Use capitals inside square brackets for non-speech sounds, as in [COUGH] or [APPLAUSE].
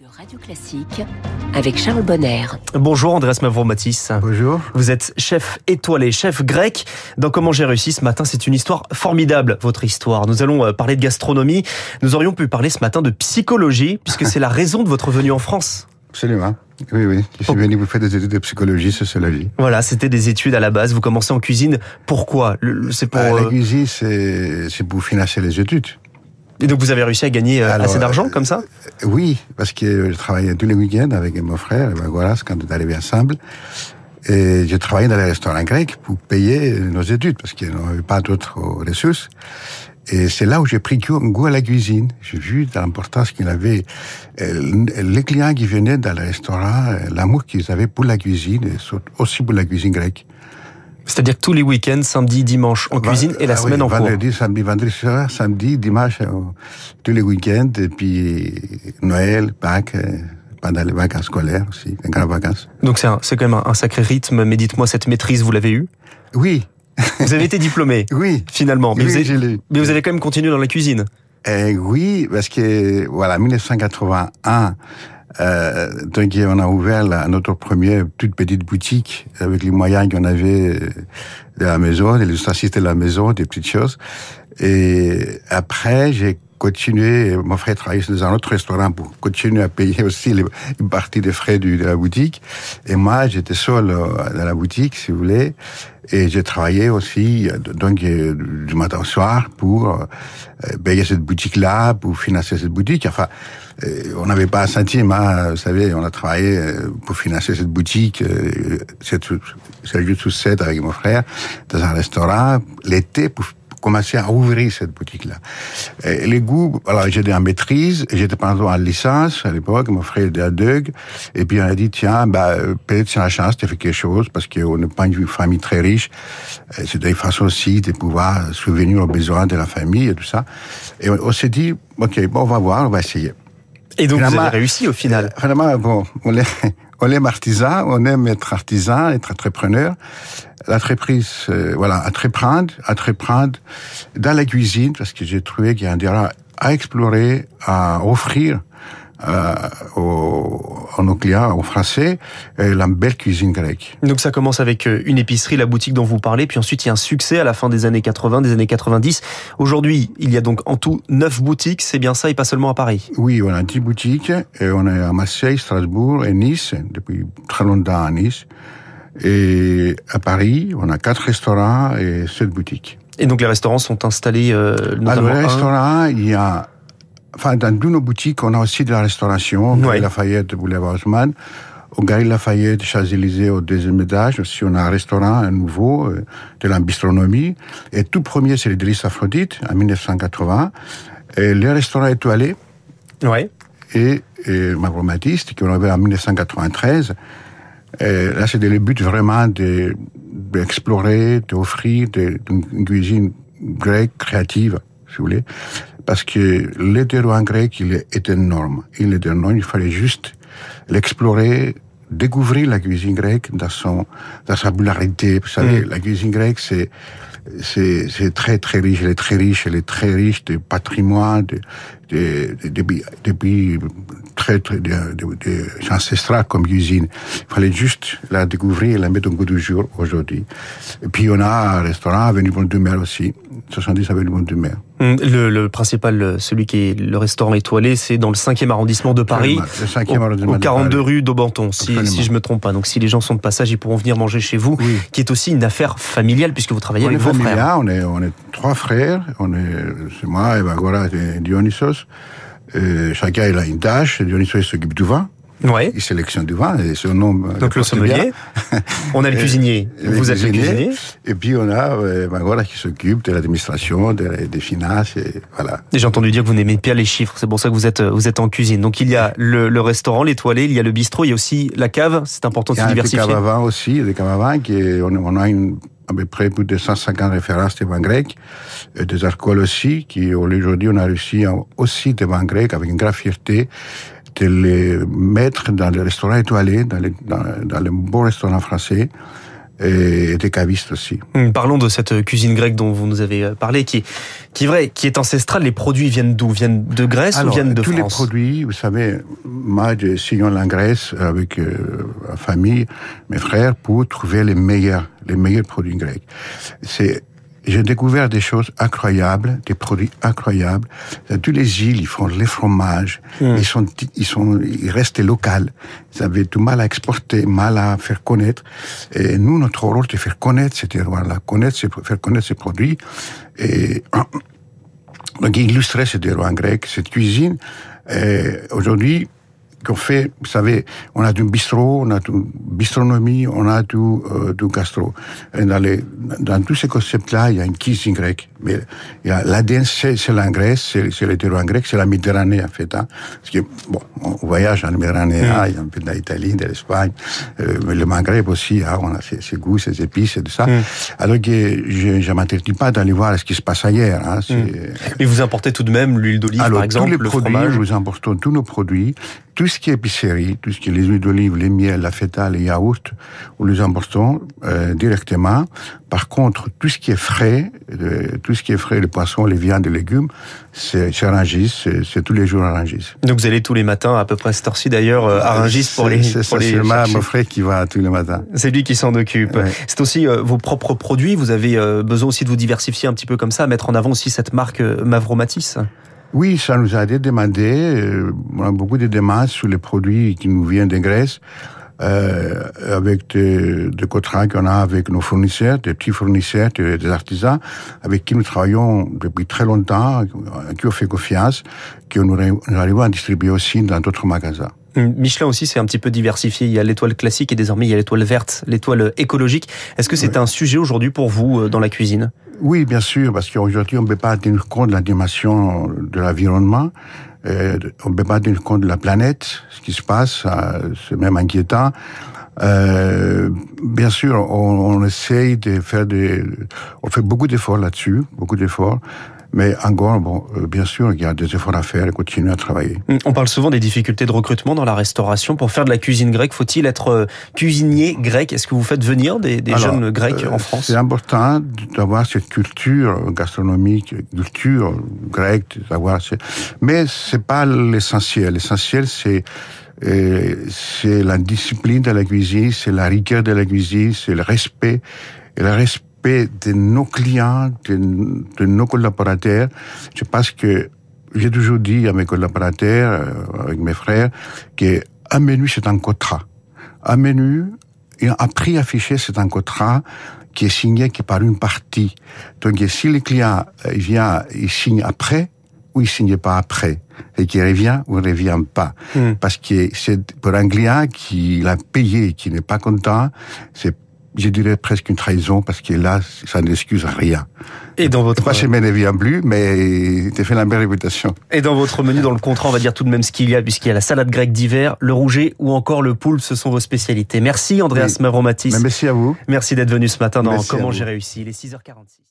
de Radio Classique avec Charles Bonner. Bonjour Andrés Mavromatis. Bonjour. Vous êtes chef étoilé, chef grec. Dans Comment j'ai réussi ce matin, c'est une histoire formidable, votre histoire. Nous allons euh, parler de gastronomie. Nous aurions pu parler ce matin de psychologie, puisque c'est la raison de votre venue en France. Absolument. Oui, oui. Je suis venu vous faire des études de psychologie, sociologie. Voilà, c'était des études à la base. Vous commencez en cuisine. Pourquoi? C'est pour. Bah, la euh, cuisine, c'est c'est pour financer les études. Et donc vous avez réussi à gagner euh, Alors, assez d'argent euh, comme ça? Oui, parce que je travaillais tous les week-ends avec mon frère, et ben voilà, quand on est arrivé ensemble. Et je travaillais dans les restaurants grecs pour payer nos études, parce qu'on n'avait pas d'autres ressources. Et c'est là où j'ai pris goût à la cuisine. J'ai vu l'importance qu'il avait. euh, Les clients qui venaient dans les restaurants, euh, l'amour qu'ils avaient pour la cuisine, et aussi pour la cuisine grecque. C'est-à-dire que tous les week-ends, samedi, dimanche, en cuisine et la Ah oui, semaine en cours. Vendredi, samedi, vendredi soir, samedi, dimanche, euh, tous les week-ends, et puis Noël, Pâques, euh, pendant les vacances scolaires aussi, les grandes vacances. Donc c'est quand même un, un sacré rythme. Mais dites-moi, cette maîtrise, vous l'avez eue? Oui, Vous avez été diplômé [LAUGHS] oui. finalement, mais, oui, vous avez, je mais vous avez quand même continué dans la cuisine. Euh, oui, parce que, voilà, 1981, euh, donc on a ouvert la- notre première toute petite boutique avec les moyens qu'on avait euh, de la maison, des ustensiles de la maison, des petites choses. Et après, j'ai continué, mon frère travaillait dans un autre restaurant pour continuer à payer aussi les- une partie des frais de la boutique. Et moi, j'étais seul euh, dans la boutique, si vous voulez. Et j'ai travaillé aussi, euh, donc, euh, du matin au soir pour payer cette boutique-là, pour financer cette boutique. Enfin, on n'avait pas un centime, hein, vous savez, on a travaillé pour financer cette boutique, juste sous 7 avec mon frère, dans un restaurant, l'été, pour commencer à ouvrir cette boutique-là. Les goûts, alors j'étais en maîtrise, j'étais pendant en licence à l'époque, mon frère était à Deug, et puis on a dit, tiens, bah, peut-être c'est la chance de faire quelque chose, parce qu'on n'est pas une famille très riche, Euh, c'était une façon aussi de pouvoir souvenir aux besoins de la famille et tout ça. Et on, on s'est dit, ok, bon, on va voir, on va essayer. Et donc vous Finalement, avez réussi au final? Euh, Vraiment, bon, on est, on aime artisan, on aime être artisan, être entrepreneur. L'entreprise, euh, voilà, entreprendre, entreprendre dans la cuisine, parce que j'ai trouvé qu'il y a un terrain à explorer, à offrir euh, aux, à nos clients, aux Français, euh, la belle cuisine grecque. Donc ça commence avec euh, une épicerie, la boutique dont vous parlez, puis ensuite il y a un succès à la fin des années 80, des années 90. Aujourd'hui, il y a donc en tout neuf boutiques, c'est bien ça, et pas seulement à Paris. Oui, on a 10 boutiques, et on est à Marseille, Strasbourg et Nice, depuis très longtemps à Nice. Et à Paris, on a quatre restaurants et sept boutiques. Et donc les restaurants sont installés euh, Alors, notamment le un- restaurant, il y a, enfin, dans toutes nos boutiques, on a aussi de la restauration. Au Ouais. Galerie Lafayette, Boulevard Haussmann. Au Galerie Lafayette, Champs-Élysées, au deuxième étage, aussi, on a un restaurant, nouveau, euh, de la bistronomie. Et tout premier, c'est le Délice Aphrodite, en 1980. Et le restaurant étoilé, Ouais. et, et Mavromatiste, qui ont ouvert en 1993. Et là, c'était le but vraiment de- d'explorer, d'offrir de, une cuisine grecque créative, si vous voulez. Parce que le grec, il est, énorme. Il est énorme. Il fallait juste l'explorer, découvrir la cuisine grecque dans son, dans sa popularité. Vous savez, la cuisine grecque, c'est, c'est, c'est très, très riche. Elle est très riche. Elle est très riche de patrimoine, de, de, de, depuis, depuis très, très, de, de, de ancestrales comme cuisine. Il fallait juste la découvrir et la mettre au goût du jour aujourd'hui. Et puis, on a un restaurant, Avenue Bonne de Mer aussi. 70 Avenue Bonne de Mer. Hum, Le, le principal, euh, celui qui est le restaurant étoilé, c'est dans le 5e arrondissement de Paris. Le 5e au, arrondissement au de 42 Paris. rue d'Aubenton, si, si je me trompe pas. Donc si les gens sont de passage, ils pourront venir manger chez vous, Oui. qui est aussi une affaire familiale puisque vous travaillez On avec vos frères. familial, on est, on est trois frères. On est, c'est moi, Evagora et Dionysos. Euh, chacun il a une tâche. Dionysos s'occupe du vin. Ouais. Il sélectionne du vin et son nom. euh, Donc le sommelier, [LAUGHS] on a le cuisinier, vous êtes le cuisinier. Et puis on a euh, Evagora qui s'occupe de l'administration, des, des finances et voilà. Et J'ai entendu dire que vous n'aimez pas les chiffres, c'est pour ça que vous êtes vous êtes en cuisine. Donc il y a le, le restaurant, l'étoilé, il y a le bistrot, il y a aussi la cave. C'est important de Il y se a un peu de diversifier. cave à vin aussi, des caves à vin qui est- on, on a une, à peu près plus de 150 références de vins grecs, et des alcools aussi, qui aujourd'hui on a réussi aussi des vins grecs avec une grande fierté de les mettre dans les restaurants étoilés, dans les, dans, dans les beaux restaurants français. et des cavistes aussi. Hum, parlons de cette cuisine grecque dont vous nous avez parlé, qui, qui est vrai, qui est ancestrale. Les produits viennent d'où? Viennent de Grèce ou viennent de tous France? Tous les produits, vous savez, moi, j'ai sillonné la Grèce avec euh, ma famille, mes frères, pour trouver les meilleurs, les meilleurs produits grecs. C'est j'ai découvert des choses incroyables, des produits incroyables. Dans toutes les îles, ils font les fromages. Hmm. Ils sont, ils sont, ils restent locaux. Ils avaient tout mal à exporter, mal à faire connaître. Et nous, notre rôle, c'est faire connaître ces terroirs-là, connaître, faire connaître ces produits. Et [COUGHS] donc illustrer ces terroirs grecs, cette cuisine. Aujourd'hui, qu'on fait, vous savez, on a du bistrot, on a du bistronomie, on a du, euh, du gastro. Et dans, les, dans tous ces concepts-là, il y a une cuisine grecque. Mais il y a l'ADN, c'est, c'est la Grèce, c'est, c'est le terroir grec, c'est la Méditerranée, en fait. Hein. Parce que, bon, on voyage en Méditerranée, mm. il y a un peu de l'Italie, de l'Espagne, euh, mais le Maghreb aussi, hein, on a ses, ses, goûts, ses épices et tout ça. Mm. Alors que je ne m'interdis pas d'aller voir ce qui se passe ailleurs. Hein, mm. Mais vous importez tout de même l'huile d'olive, par exemple, tous les le produits, fromage Nous importons tous nos produits, tout ce qui est épicerie, tout ce qui est les huiles d'olive, les miels, la feta, les yaourts, nous les importons euh, directement. Par contre, tout ce qui est frais, euh, tout ce qui est frais, les poissons, les viandes, les légumes, c'est à Rungis, c'est tous les jours à Rungis. Donc vous allez tous les matins, à peu près cette heure-ci d'ailleurs, euh, à Rungis pour les C'est ça, c'est mon frère qui va tous les matins. C'est lui qui s'en occupe. Ouais. C'est aussi vos propres produits, vous avez besoin aussi de vous diversifier un petit peu comme ça, mettre en avant aussi cette marque Mavromatis oui, ça nous a été demandé. Euh, on a beaucoup de demandes sur les produits qui nous viennent de Grèce, euh, avec des, des contrats qu'on a avec nos fournisseurs, des petits fournisseurs, des, artisans, avec qui nous travaillons depuis très longtemps, qui ont fait confiance, que nous, nous arrivons à distribuer aussi dans d'autres magasins. Michelin aussi, c'est un petit peu diversifié. Il y a l'étoile classique et désormais il y a l'étoile verte, l'étoile écologique. Est-ce que c'est un sujet aujourd'hui pour vous euh, dans la cuisine? Oui, bien sûr, parce qu'aujourd'hui, on ne peut pas tenir compte de la dimension de l'environnement, euh, on ne peut pas tenir compte de la planète, ce qui se passe, euh, c'est même inquiétant. Euh, bien sûr, on, on essaye de faire des, on fait beaucoup d'efforts là-dessus, beaucoup d'efforts. Mais encore, bon, euh, bien sûr, il y a des efforts à faire et continuer à travailler. Hum, on parle souvent des difficultés de recrutement dans la restauration. Pour faire de la cuisine grecque, faut-il être euh, cuisinier grec? Est-ce que vous faites venir des, des Alors, jeunes grecs en France? C'est important d'avoir cette culture gastronomique, culture grecque, d'avoir. Mais c'est pas l'essentiel. L'essentiel, c'est c'est la discipline de la cuisine, c'est la rigueur de la cuisine, c'est le respect. Et le respect de nos clients, de, de, nos collaborateurs. Je pense que j'ai toujours dit à mes collaborateurs, euh, avec mes frères, que un menu c'est un contrat. Un menu, un prix affiché c'est un contrat qui est signé qui par une partie. Donc si le client euh, vient, il signe après, ou il signe pas après? Et qui revient ou ne revient pas? Mm. Parce que c'est pour un client qui l'a payé et qui n'est pas content, c'est je dirais presque une trahison parce que là, ça n'excuse rien. Et dans votre... Pas chez ne vient plus, mais t'as fait la belle réputation. Et dans votre menu, dans le contrat, on va dire tout de même ce qu'il y a, puisqu'il y a la salade grecque d'hiver, le rouget ou encore le poulpe, ce sont vos spécialités. Merci Andreas oui. Mavromatis. merci à vous. Merci d'être venu ce matin dans merci Comment j'ai réussi. Il est 6h46.